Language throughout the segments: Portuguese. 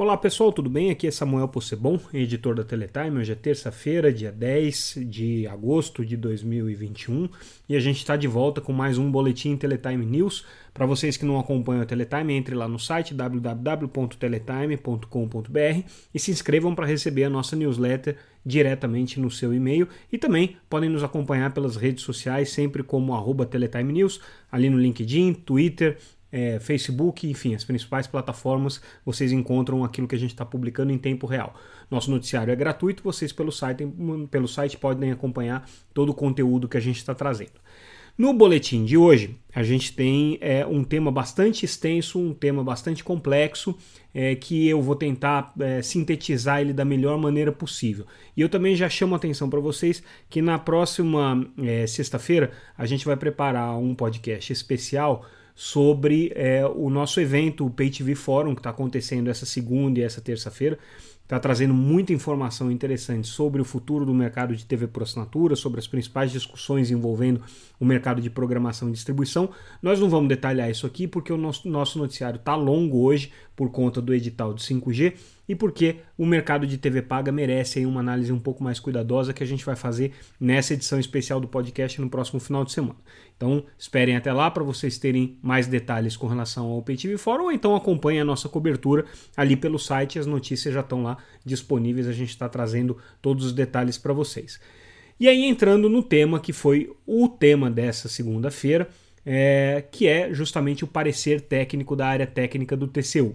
Olá pessoal, tudo bem? Aqui é Samuel Possebon, editor da Teletime. Hoje é terça-feira, dia 10 de agosto de 2021 e a gente está de volta com mais um Boletim Teletime News. Para vocês que não acompanham a Teletime, entre lá no site www.teletime.com.br e se inscrevam para receber a nossa newsletter diretamente no seu e-mail e também podem nos acompanhar pelas redes sociais, sempre como arroba Teletime News, ali no LinkedIn, Twitter, é, Facebook, enfim, as principais plataformas, vocês encontram aquilo que a gente está publicando em tempo real. Nosso noticiário é gratuito, vocês pelo site, pelo site podem acompanhar todo o conteúdo que a gente está trazendo. No boletim de hoje, a gente tem é, um tema bastante extenso, um tema bastante complexo, é, que eu vou tentar é, sintetizar ele da melhor maneira possível. E eu também já chamo a atenção para vocês que na próxima é, sexta-feira a gente vai preparar um podcast especial sobre é, o nosso evento, o Pay TV Forum, que está acontecendo essa segunda e essa terça-feira. Está trazendo muita informação interessante sobre o futuro do mercado de TV por assinatura, sobre as principais discussões envolvendo o mercado de programação e distribuição. Nós não vamos detalhar isso aqui porque o nosso, nosso noticiário está longo hoje por conta do edital de 5G e porque o mercado de TV paga merece uma análise um pouco mais cuidadosa que a gente vai fazer nessa edição especial do podcast no próximo final de semana. Então, esperem até lá para vocês terem mais detalhes com relação ao PayTV Forum ou então acompanhem a nossa cobertura ali pelo site, as notícias já estão lá disponíveis, a gente está trazendo todos os detalhes para vocês. E aí entrando no tema que foi o tema dessa segunda-feira, é, que é justamente o parecer técnico da área técnica do TCU.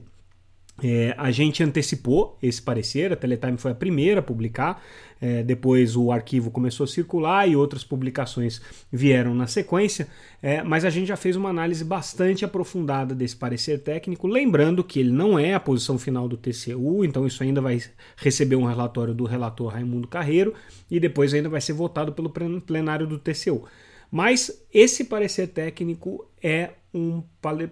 É, a gente antecipou esse parecer, a Teletime foi a primeira a publicar, é, depois o arquivo começou a circular e outras publicações vieram na sequência, é, mas a gente já fez uma análise bastante aprofundada desse parecer técnico, lembrando que ele não é a posição final do TCU, então isso ainda vai receber um relatório do relator Raimundo Carreiro e depois ainda vai ser votado pelo plenário do TCU. Mas esse parecer técnico é um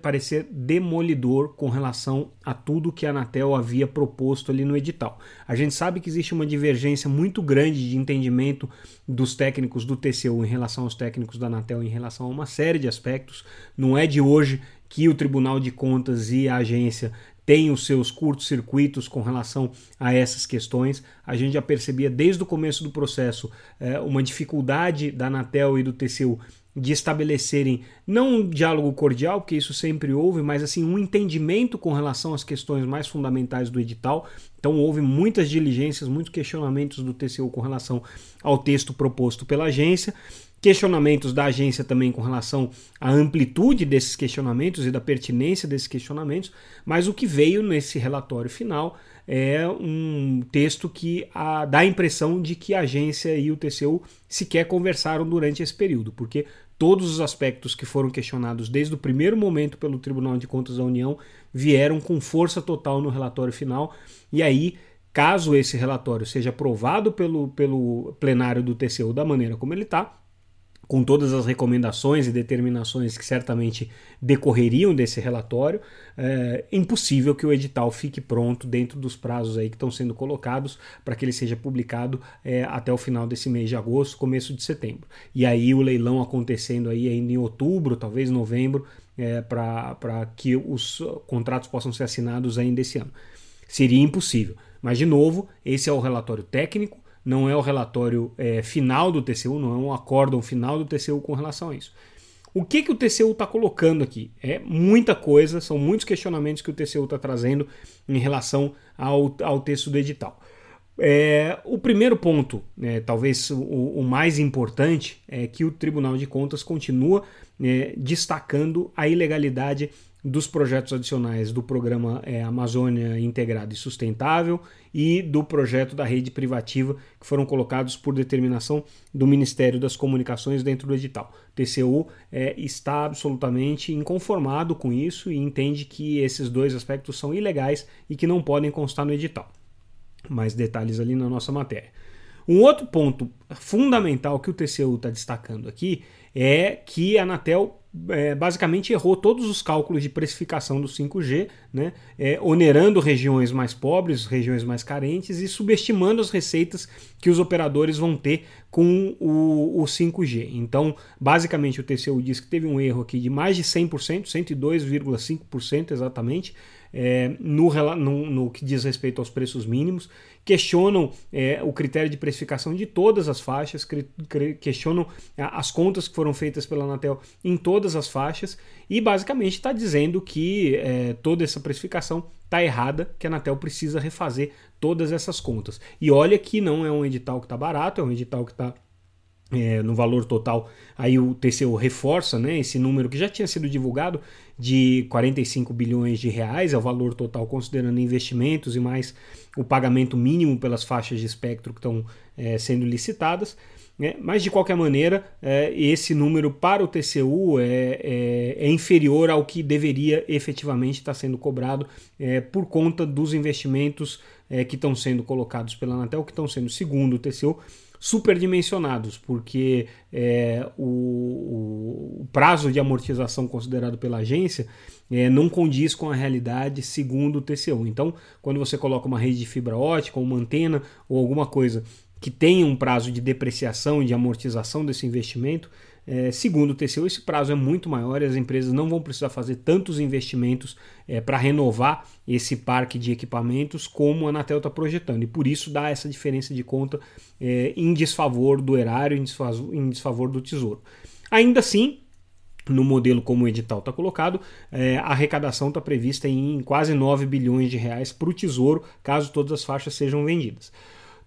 parecer demolidor com relação a tudo que a Anatel havia proposto ali no edital. A gente sabe que existe uma divergência muito grande de entendimento dos técnicos do TCU em relação aos técnicos da Anatel em relação a uma série de aspectos. Não é de hoje que o Tribunal de Contas e a agência têm os seus curtos-circuitos com relação a essas questões. A gente já percebia desde o começo do processo é, uma dificuldade da Anatel e do TCU de estabelecerem não um diálogo cordial, porque isso sempre houve, mas assim um entendimento com relação às questões mais fundamentais do edital. Então houve muitas diligências, muitos questionamentos do TCU com relação ao texto proposto pela agência, questionamentos da agência também com relação à amplitude desses questionamentos e da pertinência desses questionamentos, mas o que veio nesse relatório final é um texto que a, dá a impressão de que a agência e o TCU sequer conversaram durante esse período, porque todos os aspectos que foram questionados desde o primeiro momento pelo Tribunal de Contas da União vieram com força total no relatório final, e aí caso esse relatório seja aprovado pelo, pelo plenário do TCU da maneira como ele está, com todas as recomendações e determinações que certamente decorreriam desse relatório, é impossível que o edital fique pronto dentro dos prazos aí que estão sendo colocados para que ele seja publicado é, até o final desse mês de agosto, começo de setembro. E aí o leilão acontecendo aí ainda em outubro, talvez novembro, é, para que os contratos possam ser assinados ainda esse ano. Seria impossível. Mas, de novo, esse é o relatório técnico não é o relatório é, final do TCU, não é um acórdão final do TCU com relação a isso. O que, que o TCU está colocando aqui? É muita coisa, são muitos questionamentos que o TCU está trazendo em relação ao, ao texto do edital. É, o primeiro ponto, é, talvez o, o, mais importante, é que o Tribunal de Contas continua é, destacando a ilegalidade dos projetos adicionais do programa é, Amazônia Integrada e Sustentável e do projeto da rede privativa que foram colocados por determinação do Ministério das Comunicações dentro do edital. O TCU é, está absolutamente inconformado com isso e entende que esses dois aspectos são ilegais e que não podem constar no edital. Mais detalhes ali na nossa matéria. Um outro ponto fundamental que o TCU está destacando aqui é que a Anatel é, basicamente errou todos os cálculos de precificação do 5G, né, é, onerando regiões mais pobres, regiões mais carentes e subestimando as receitas que os operadores vão ter com o, o 5G. Então, basicamente, o TCU diz que teve um erro aqui de mais de 100%, 102,5% exatamente, é, no, no, no, que diz respeito aos preços mínimos, questionam é, o critério de precificação de todas as faixas, questionam as contas que foram feitas pela Anatel em todas as faixas e basicamente está dizendo que é, toda essa precificação está errada, que a Anatel precisa refazer todas essas contas. E olha que não é um edital que está barato, é um edital que está é, no valor total, aí o TCU reforça né, esse número que já tinha sido divulgado de 45 bilhões de reais, é o valor total considerando investimentos e mais o pagamento mínimo pelas faixas de espectro que estão é, sendo licitadas. Né? Mas de qualquer maneira, é, esse número para o TCU é, é, é, inferior ao que deveria efetivamente estar sendo cobrado é, por conta dos investimentos é, que estão sendo colocados pela Anatel, que estão sendo, segundo o TCU, superdimensionados, porque é, o, o, prazo de amortização considerado pela agência é, não condiz com a realidade segundo o TCU. Então, quando você coloca uma rede de fibra ótica, uma antena ou alguma coisa que tenha um prazo de depreciação e de amortização desse investimento, é, segundo o TCU, esse prazo é muito maior e as empresas não vão precisar fazer tantos investimentos é, para renovar esse parque de equipamentos como a Anatel está projetando. E por isso dá essa diferença de conta é, em desfavor do erário, em desfavor, em desfavor do tesouro. Ainda assim, no modelo como o edital está colocado, é, a arrecadação está prevista em quase 9 bilhões de reais para o Tesouro, caso todas as faixas sejam vendidas.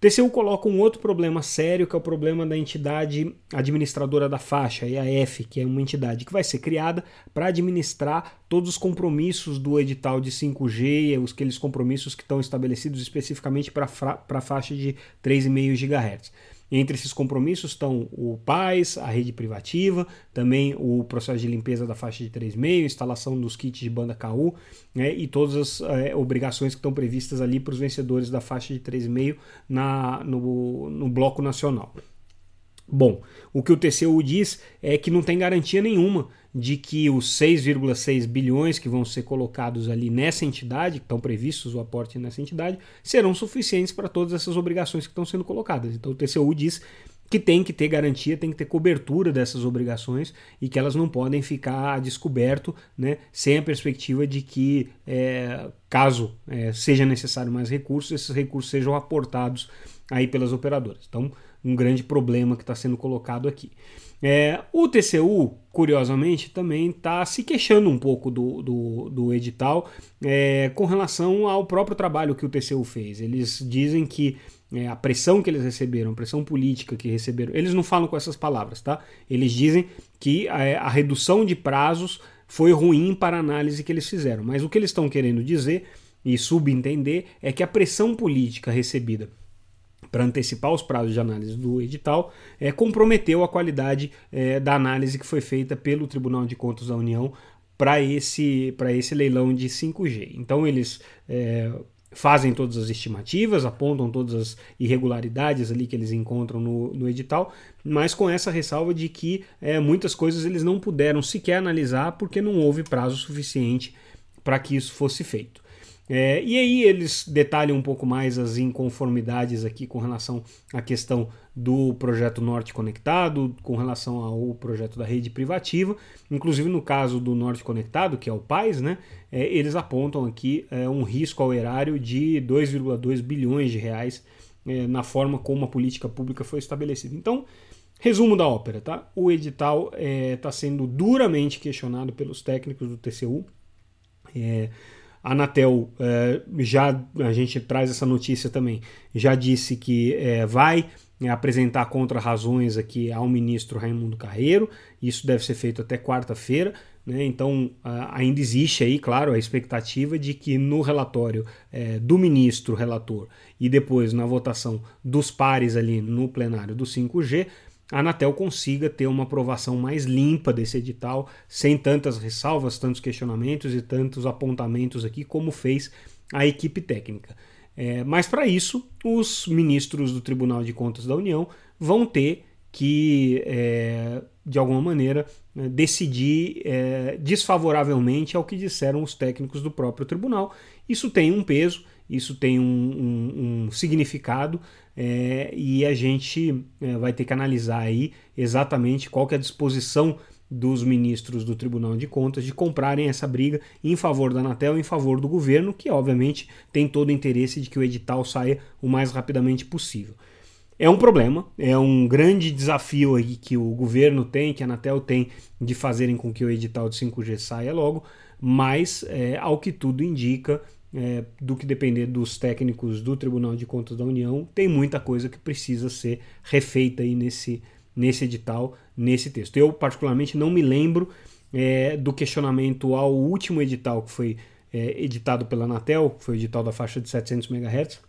TCU coloca um outro problema sério, que é o problema da entidade administradora da faixa, a EAF, que é uma entidade que vai ser criada para administrar todos os compromissos do edital de 5G, os aqueles compromissos que estão estabelecidos especificamente para a faixa de 3,5 GHz. Entre esses compromissos estão o PAIS, a rede privativa, também o processo de limpeza da faixa de 3,5, instalação dos kits de banda KU né, e todas as é, obrigações que estão previstas ali para os vencedores da faixa de 3,5 no, no bloco nacional. Bom, o que o TCU diz é que não tem garantia nenhuma de que os 6,6 bilhões que vão ser colocados ali nessa entidade, que estão previstos o aporte nessa entidade, serão suficientes para todas essas obrigações que estão sendo colocadas. Então o TCU diz que tem que ter garantia, tem que ter cobertura dessas obrigações e que elas não podem ficar a descoberto né, sem a perspectiva de que, é, caso é, seja necessário mais recursos, esses recursos sejam aportados aí pelas operadoras. Então, um grande problema que está sendo colocado aqui. É, o TCU, curiosamente, também está se queixando um pouco do, do, do edital é, com relação ao próprio trabalho que o TCU fez. Eles dizem que é, a pressão que eles receberam, a pressão política que receberam, eles não falam com essas palavras, tá? Eles dizem que a, a redução de prazos foi ruim para a análise que eles fizeram. Mas o que eles estão querendo dizer e subentender é que a pressão política recebida para antecipar os prazos de análise do edital, é, comprometeu a qualidade é, da análise que foi feita pelo Tribunal de Contas da União para esse, esse leilão de 5G. Então eles é, fazem todas as estimativas, apontam todas as irregularidades ali que eles encontram no, no edital, mas com essa ressalva de que é, muitas coisas eles não puderam sequer analisar porque não houve prazo suficiente para que isso fosse feito. É, e aí eles detalham um pouco mais as inconformidades aqui com relação à questão do projeto Norte Conectado, com relação ao projeto da rede privativa. Inclusive no caso do Norte Conectado, que é o PAIS, né, é, eles apontam aqui é, um risco ao erário de 2,2 bilhões de reais é, na forma como a política pública foi estabelecida. Então, resumo da ópera, tá? O edital está é, sendo duramente questionado pelos técnicos do TCU. A Anatel é, já a gente traz essa notícia também, já disse que é, vai é, apresentar contra-razões aqui ao ministro Raimundo Carreiro. Isso deve ser feito até quarta-feira. Né? Então, ainda existe aí, claro, a expectativa de que no relatório é, do ministro relator e depois na votação dos pares ali no plenário do 5G, a Anatel consiga ter uma aprovação mais limpa desse edital, sem tantas ressalvas, tantos questionamentos e tantos apontamentos aqui, como fez a equipe técnica. É, mas para isso, os ministros do Tribunal de Contas da União vão ter que, é, de alguma maneira, né, decidir é, desfavoravelmente ao que disseram os técnicos do próprio tribunal. Isso tem um peso isso tem um, um, um significado é, e a gente é, vai ter que analisar aí exatamente qual que é a disposição dos ministros do Tribunal de Contas de comprarem essa briga em favor da Anatel, em favor do governo, que obviamente tem todo o interesse de que o edital saia o mais rapidamente possível. É um problema, é um grande desafio aí que o governo tem, que a Anatel tem de fazerem com que o edital de 5G saia logo, mas é, ao que tudo indica, é, do que depender dos técnicos do Tribunal de Contas da União, tem muita coisa que precisa ser refeita aí nesse, nesse edital, nesse texto. Eu, particularmente, não me lembro é, do questionamento ao último edital que foi é, editado pela Anatel, foi o edital da faixa de 700 MHz,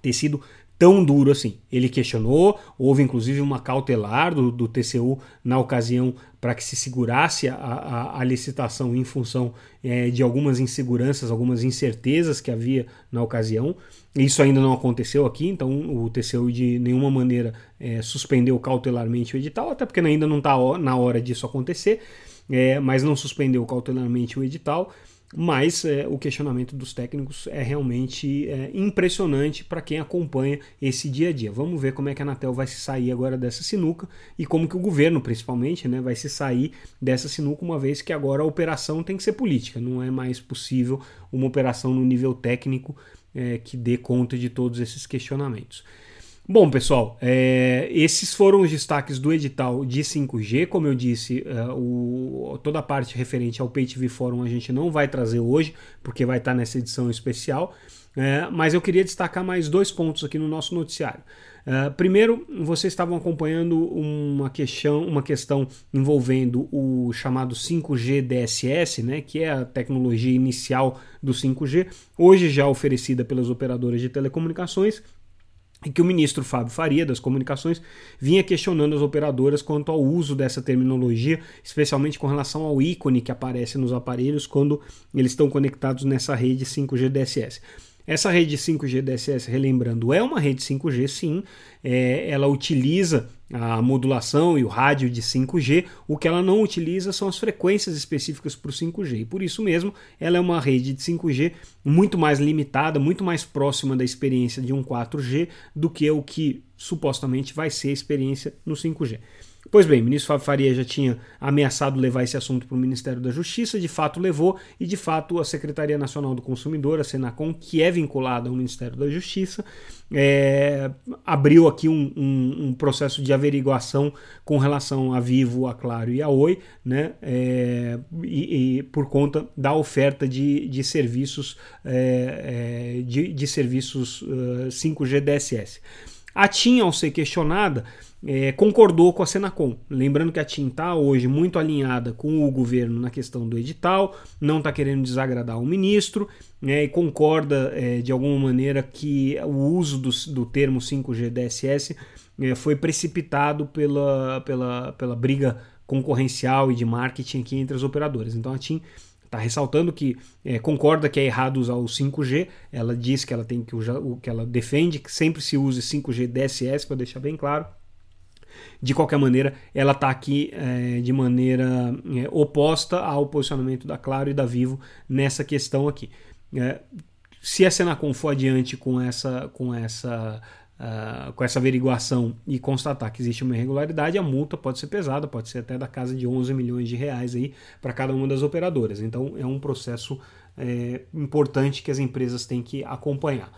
ter sido tão duro assim. Ele questionou, houve inclusive uma cautelar do, do TCU na ocasião para que se segurasse a, a, a licitação em função é, de algumas inseguranças, algumas incertezas que havia na ocasião. Isso ainda não aconteceu aqui, então o TCU de nenhuma maneira é, suspendeu cautelarmente o edital, até porque ainda não está na hora disso acontecer, é, mas não suspendeu cautelarmente o edital mas é, o questionamento dos técnicos é realmente é, impressionante para quem acompanha esse dia a dia. Vamos ver como é que a Anatel vai se sair agora dessa sinuca e como que o governo, principalmente, né, vai se sair dessa sinuca, uma vez que agora a operação tem que ser política, não é mais possível uma operação no nível técnico é, que dê conta de todos esses questionamentos. Bom, pessoal, é, esses foram os destaques do edital de 5G. Como eu disse, é, o, toda a parte referente ao PayTV Forum a gente não vai trazer hoje, porque vai estar nessa edição especial. É, mas eu queria destacar mais dois pontos aqui no nosso noticiário. É, primeiro, vocês estavam acompanhando uma questão, uma questão envolvendo o chamado 5G DSS, né, que é a tecnologia inicial do 5G, hoje já oferecida pelas operadoras de telecomunicações e que o ministro Fábio Faria, das Comunicações, vinha questionando as operadoras quanto ao uso dessa terminologia, especialmente com relação ao ícone que aparece nos aparelhos quando eles estão conectados nessa rede 5G DSS. Essa rede 5G DSS, relembrando, é uma rede 5G, sim. É, ela utiliza a modulação e o rádio de 5G. O que ela não utiliza são as frequências específicas para o 5G. E por isso mesmo, ela é uma rede de 5G muito mais limitada, muito mais próxima da experiência de um 4G do que o que supostamente vai ser a experiência no 5G. Pois bem, o ministro Fábio Faria já tinha ameaçado levar esse assunto para o Ministério da Justiça, de fato levou, e de fato a Secretaria Nacional do Consumidor, a Senacom, que é vinculada ao Ministério da Justiça, é, abriu aqui um, um, um, processo de averiguação com relação a Vivo, a Claro e a Oi, né, é, e, e, por conta da oferta de, de serviços é, é de, de, serviços uh, 5G DSS. A TIM, ao ser questionada, é, concordou com a Senacom. Lembrando que a TIM está hoje muito alinhada com o governo na questão do edital, não está querendo desagradar o ministro né, e concorda é, de alguma maneira que o uso do, do termo 5G DSS é, foi precipitado pela, pela, pela briga concorrencial e de marketing aqui entre as operadoras. Então a TIM está ressaltando que é, concorda que é errado usar o 5G. Ela diz que ela tem que usar o que ela defende que sempre se use 5G DSS para deixar bem claro. De qualquer maneira, ela está aqui é, de maneira é, oposta ao posicionamento da Claro e da Vivo nessa questão aqui. É, se a Senacom for adiante com essa, com essa Uh, com essa averiguação e constatar que existe uma irregularidade, a multa pode ser pesada, pode ser até da casa de 11 milhões de reais para cada uma das operadoras. Então é um processo é, importante que as empresas têm que acompanhar.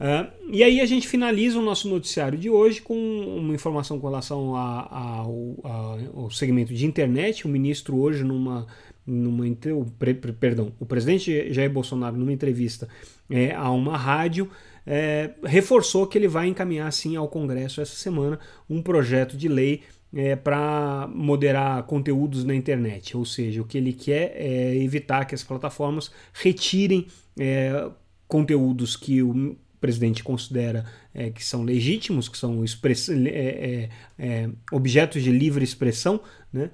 Uh, e aí a gente finaliza o nosso noticiário de hoje com uma informação com relação ao segmento de internet. O ministro hoje numa, numa o, perdão, o presidente Jair Bolsonaro numa entrevista é, a uma rádio é, reforçou que ele vai encaminhar sim ao Congresso essa semana um projeto de lei é, para moderar conteúdos na internet. Ou seja, o que ele quer é evitar que as plataformas retirem é, conteúdos que o presidente considera é, que são legítimos, que são é, é, é, objetos de livre expressão, né,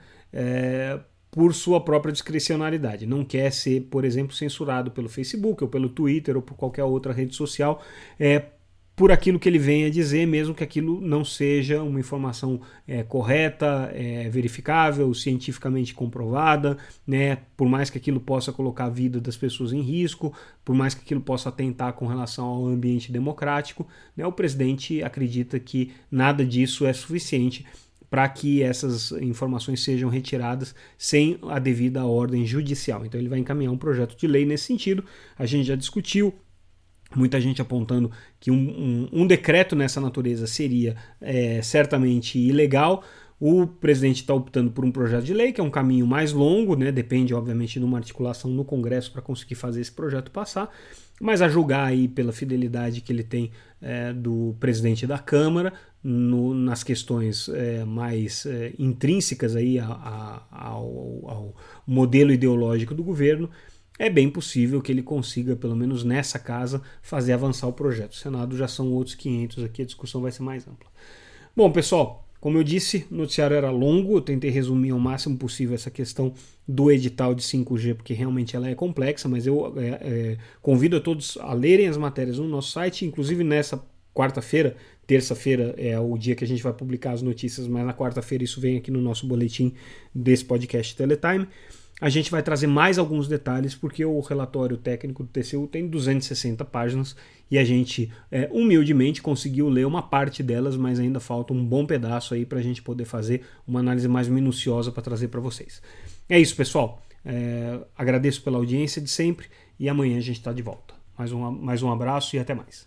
por sua própria discricionalidade. Não quer ser, por exemplo, censurado pelo Facebook ou pelo Twitter ou por qualquer outra rede social, é, por aquilo que ele vem a dizer, mesmo que aquilo não seja uma informação é, correta, é, verificável, cientificamente comprovada, né? por mais que aquilo possa colocar a vida das pessoas em risco, por mais que aquilo possa atentar com relação ao ambiente democrático, né? o presidente acredita que nada disso é suficiente para que essas informações sejam retiradas sem a devida ordem judicial. Então ele vai encaminhar um projeto de lei nesse sentido. A gente já discutiu, muita gente apontando que um, um, um decreto nessa natureza seria é, certamente ilegal. O presidente está optando por um projeto de lei, que é um caminho mais longo, né? depende, obviamente, de uma articulação no Congresso para conseguir fazer esse projeto passar, mas a julgar aí pela fidelidade que ele tem é, do presidente da Câmara, no, nas questões é, mais é, intrínsecas aí a, a, ao, ao modelo ideológico do governo, é bem possível que ele consiga, pelo menos nessa casa, fazer avançar o projeto. O Senado já são outros 500 aqui, a discussão vai ser mais ampla. Bom, pessoal, como eu disse, o noticiário era longo, eu tentei resumir ao máximo possível essa questão do edital de 5G, porque realmente ela é complexa, mas eu é, é, convido a todos a lerem as matérias no nosso site, inclusive nessa quarta-feira, terça-feira é o dia que a gente vai publicar as notícias, mas na quarta-feira isso vem aqui no nosso boletim desse podcast Teletime. A gente vai trazer mais alguns detalhes, porque o relatório técnico do TCU tem 260 páginas e a gente é, humildemente conseguiu ler uma parte delas, mas ainda falta um bom pedaço aí para a gente poder fazer uma análise mais minuciosa para trazer para vocês. É isso, pessoal. É, agradeço pela audiência de sempre e amanhã a gente está de volta. Mais um, mais um abraço e até mais.